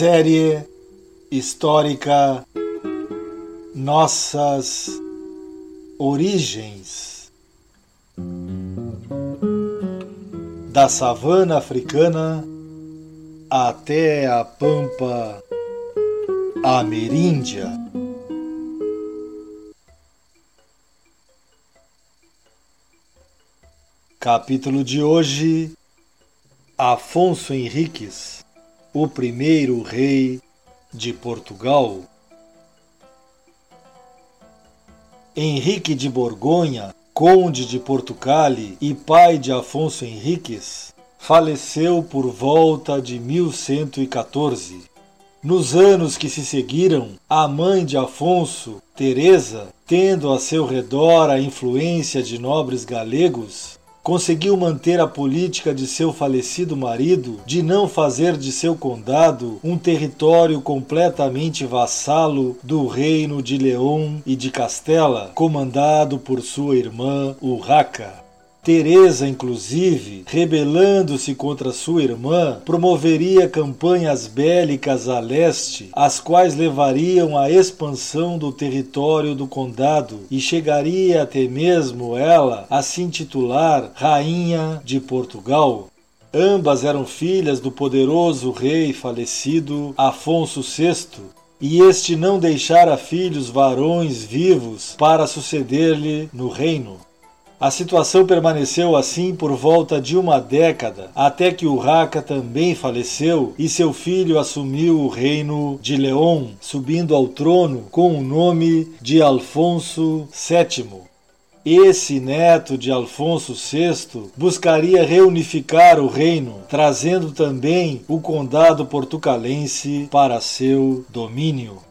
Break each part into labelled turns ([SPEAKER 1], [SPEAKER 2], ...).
[SPEAKER 1] Série histórica Nossas Origens da savana africana até a pampa ameríndia. Capítulo de hoje: Afonso Henriques o primeiro rei de Portugal. Henrique de Borgonha, conde de Portugal e pai de Afonso Henriques, faleceu por volta de 1114. Nos anos que se seguiram, a mãe de Afonso, Teresa, tendo a seu redor a influência de nobres galegos, conseguiu manter a política de seu falecido marido de não fazer de seu condado um território completamente vassalo do reino de Leão e de Castela, comandado por sua irmã Urraca. Teresa, inclusive, rebelando-se contra sua irmã, promoveria campanhas bélicas a leste, as quais levariam à expansão do território do condado e chegaria até mesmo ela a se intitular Rainha de Portugal. Ambas eram filhas do poderoso rei falecido Afonso VI, e este não deixara filhos varões vivos para suceder-lhe no reino. A situação permaneceu assim por volta de uma década, até que Urraca também faleceu e seu filho assumiu o reino de León, subindo ao trono com o nome de Alfonso VII. Esse neto de Alfonso VI buscaria reunificar o reino, trazendo também o condado portucalense para seu domínio.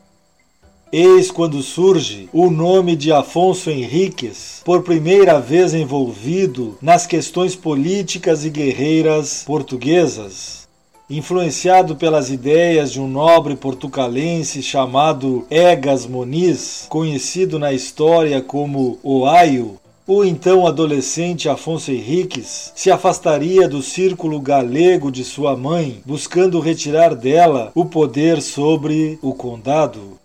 [SPEAKER 1] Eis quando surge o nome de Afonso Henriques, por primeira vez envolvido nas questões políticas e guerreiras portuguesas. Influenciado pelas ideias de um nobre portucalense chamado Egas Moniz, conhecido na história como Oaio, o então adolescente Afonso Henriques se afastaria do círculo galego de sua mãe, buscando retirar dela o poder sobre o condado.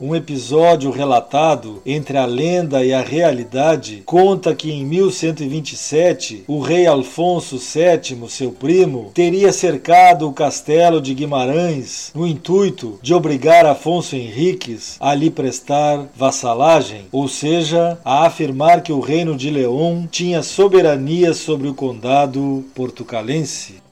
[SPEAKER 1] Um episódio relatado entre a lenda e a realidade conta que em 1127 o rei Alfonso VII, seu primo, teria cercado o castelo de Guimarães no intuito de obrigar Afonso Henriques a lhe prestar vassalagem, ou seja, a afirmar que o reino de León tinha soberania sobre o condado portucalense.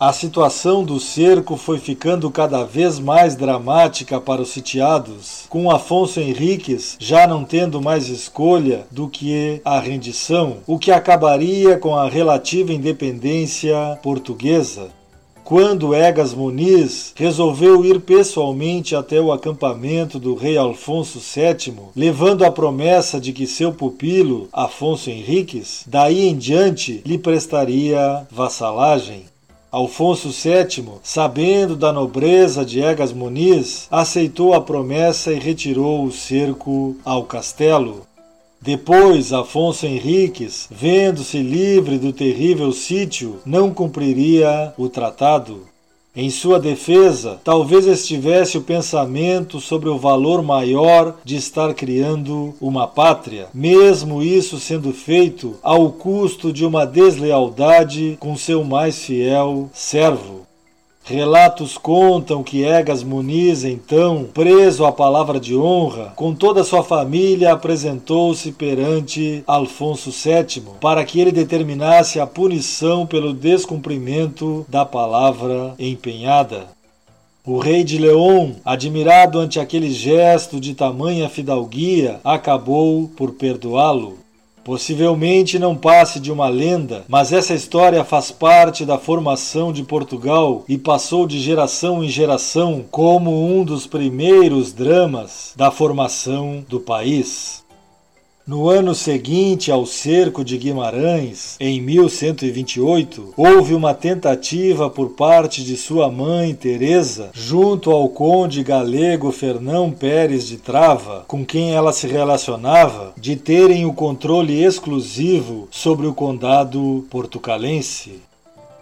[SPEAKER 1] A situação do cerco foi ficando cada vez mais dramática para os sitiados, com Afonso Henriques já não tendo mais escolha do que a rendição, o que acabaria com a relativa independência portuguesa quando Egas Muniz resolveu ir pessoalmente até o acampamento do rei Alfonso VII, levando a promessa de que seu pupilo, Afonso Henriques, daí em diante lhe prestaria vassalagem. Alfonso VII, sabendo da nobreza de Egas Muniz, aceitou a promessa e retirou o cerco ao castelo. Depois, Afonso Henriques, vendo-se livre do terrível sítio, não cumpriria o tratado. Em sua defesa, talvez estivesse o pensamento sobre o valor maior de estar criando uma pátria, mesmo isso sendo feito ao custo de uma deslealdade com seu mais fiel servo. Relatos contam que Egas Muniz, então, preso à palavra de honra, com toda a sua família apresentou-se perante Alfonso VII para que ele determinasse a punição pelo descumprimento da palavra empenhada. O rei de León, admirado ante aquele gesto de tamanha fidalguia, acabou por perdoá-lo. Possivelmente não passe de uma lenda, mas essa história faz parte da formação de Portugal e passou de geração em geração como um dos primeiros dramas da formação do país. No ano seguinte ao cerco de Guimarães, em 1128, houve uma tentativa por parte de sua mãe Teresa, junto ao conde galego Fernão Pérez de Trava, com quem ela se relacionava, de terem o controle exclusivo sobre o condado portucalense.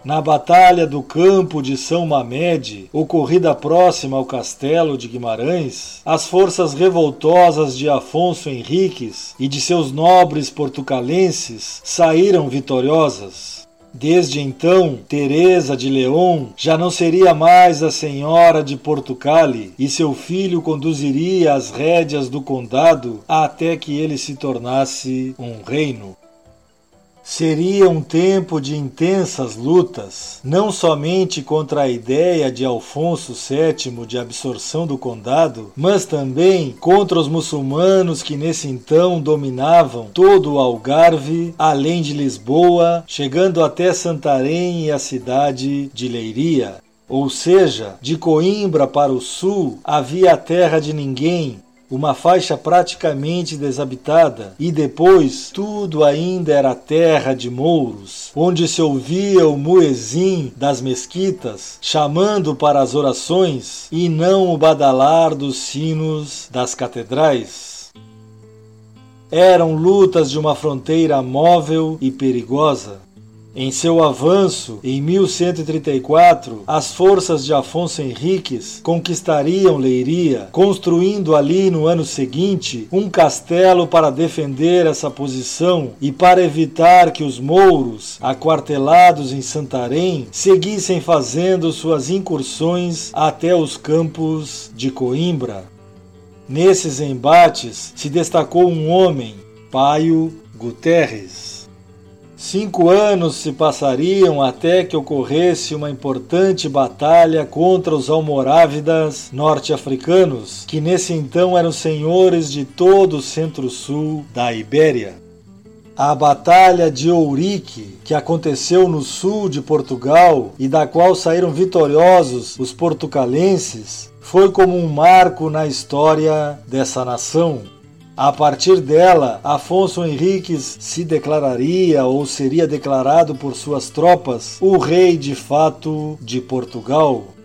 [SPEAKER 1] Na Batalha do Campo de São Mamede, ocorrida próxima ao castelo de Guimarães, as forças revoltosas de Afonso Henriques e de seus nobres portucalenses saíram vitoriosas. Desde então, Teresa de León já não seria mais a senhora de Portugal e seu filho conduziria as rédeas do condado até que ele se tornasse um reino. Seria um tempo de intensas lutas, não somente contra a ideia de Alfonso VII de absorção do condado, mas também contra os muçulmanos que nesse então dominavam todo o Algarve, além de Lisboa, chegando até Santarém e a cidade de Leiria. Ou seja, de Coimbra para o sul havia a terra de ninguém, uma faixa praticamente desabitada, e depois tudo ainda era terra de mouros, onde se ouvia o muezim das mesquitas chamando para as orações e não o badalar dos sinos das catedrais. Eram lutas de uma fronteira móvel e perigosa, em seu avanço, em 1134, as forças de Afonso Henriques conquistariam Leiria, construindo ali no ano seguinte um castelo para defender essa posição e para evitar que os mouros, aquartelados em Santarém, seguissem fazendo suas incursões até os campos de Coimbra. Nesses embates se destacou um homem, Paio Guterres. Cinco anos se passariam até que ocorresse uma importante batalha contra os almorávidas norte-africanos, que nesse então eram senhores de todo o centro-sul da Ibéria. A Batalha de Ourique, que aconteceu no sul de Portugal e da qual saíram vitoriosos os portucalenses, foi como um marco na história dessa nação. A partir dela, Afonso Henriques se declararia ou seria declarado por suas tropas o rei de fato de Portugal.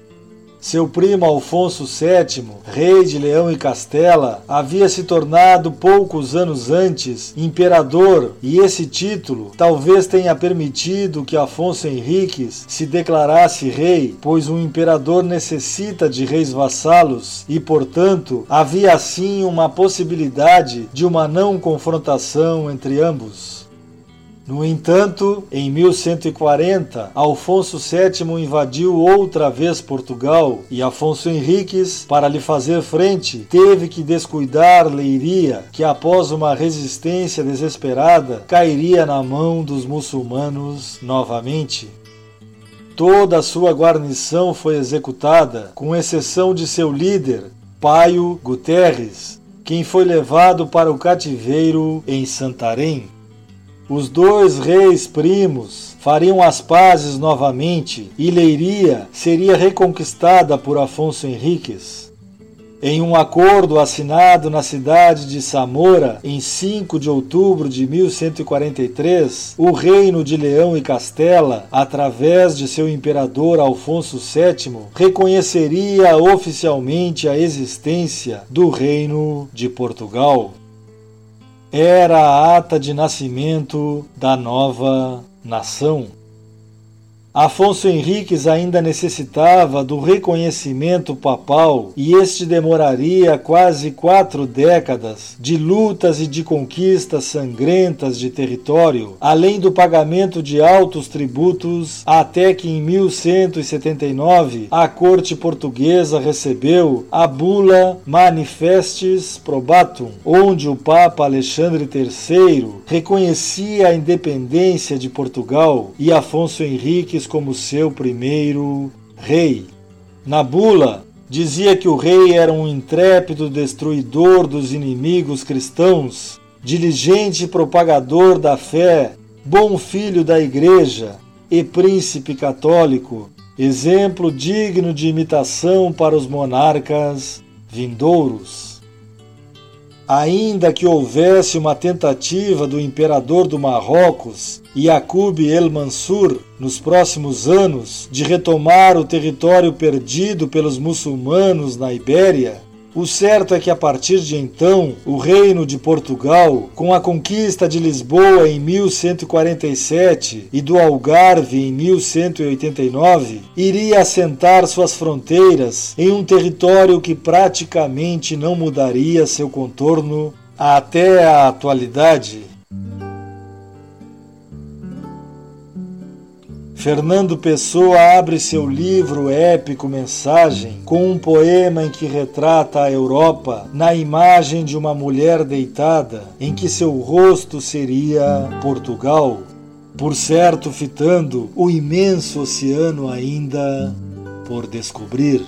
[SPEAKER 1] Seu primo Alfonso VII, rei de Leão e Castela, havia se tornado poucos anos antes imperador, e esse título talvez tenha permitido que Afonso Henriques se declarasse rei, pois um imperador necessita de reis vassalos e, portanto, havia assim uma possibilidade de uma não confrontação entre ambos. No entanto, em 1140, Alfonso VII invadiu outra vez Portugal e Afonso Henriques, para lhe fazer frente, teve que descuidar Leiria, que após uma resistência desesperada cairia na mão dos muçulmanos novamente. Toda a sua guarnição foi executada, com exceção de seu líder, Paio Guterres, quem foi levado para o cativeiro em Santarém. Os dois reis primos fariam as pazes novamente e Leiria seria reconquistada por Afonso Henriques. Em um acordo assinado na cidade de Samora em 5 de outubro de 1143, o reino de Leão e Castela, através de seu imperador Alfonso VII, reconheceria oficialmente a existência do reino de Portugal era a ata de nascimento da nova nação. Afonso Henriques ainda necessitava do reconhecimento papal e este demoraria quase quatro décadas de lutas e de conquistas sangrentas de território, além do pagamento de altos tributos, até que em 1179 a corte portuguesa recebeu a bula Manifestis Probatum, onde o Papa Alexandre III reconhecia a independência de Portugal e Afonso Henriques como seu primeiro rei. Na bula, dizia que o rei era um intrépido destruidor dos inimigos cristãos diligente propagador da fé, bom filho da Igreja e príncipe católico, exemplo digno de imitação para os monarcas vindouros. Ainda que houvesse uma tentativa do imperador do Marrocos, Yaqub el-Mansur, nos próximos anos, de retomar o território perdido pelos muçulmanos na Ibéria, o certo é que a partir de então, o Reino de Portugal, com a conquista de Lisboa em 1147 e do Algarve em 1189, iria assentar suas fronteiras em um território que praticamente não mudaria seu contorno até a atualidade. Fernando Pessoa abre seu livro épico Mensagem com um poema em que retrata a Europa na imagem de uma mulher deitada, em que seu rosto seria Portugal, por certo fitando o imenso oceano ainda por descobrir.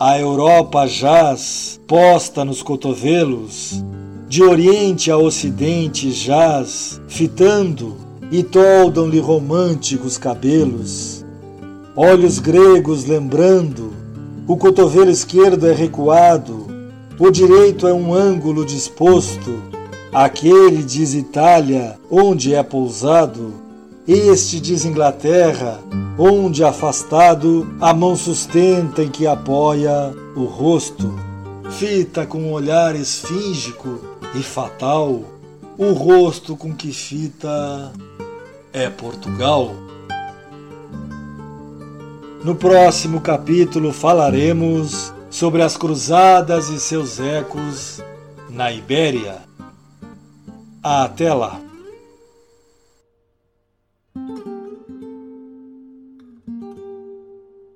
[SPEAKER 1] A Europa jaz, posta nos cotovelos, de oriente a ocidente jaz, fitando e toldam-lhe românticos cabelos. Olhos gregos lembrando, o cotovelo esquerdo é recuado, o direito é um ângulo disposto, aquele diz Itália, onde é pousado, este diz Inglaterra, onde afastado a mão sustenta em que apoia o rosto. Fita com um olhar esfíngico e fatal, o rosto com que fita é Portugal. No próximo capítulo falaremos sobre as cruzadas e seus ecos na Ibéria. Até lá!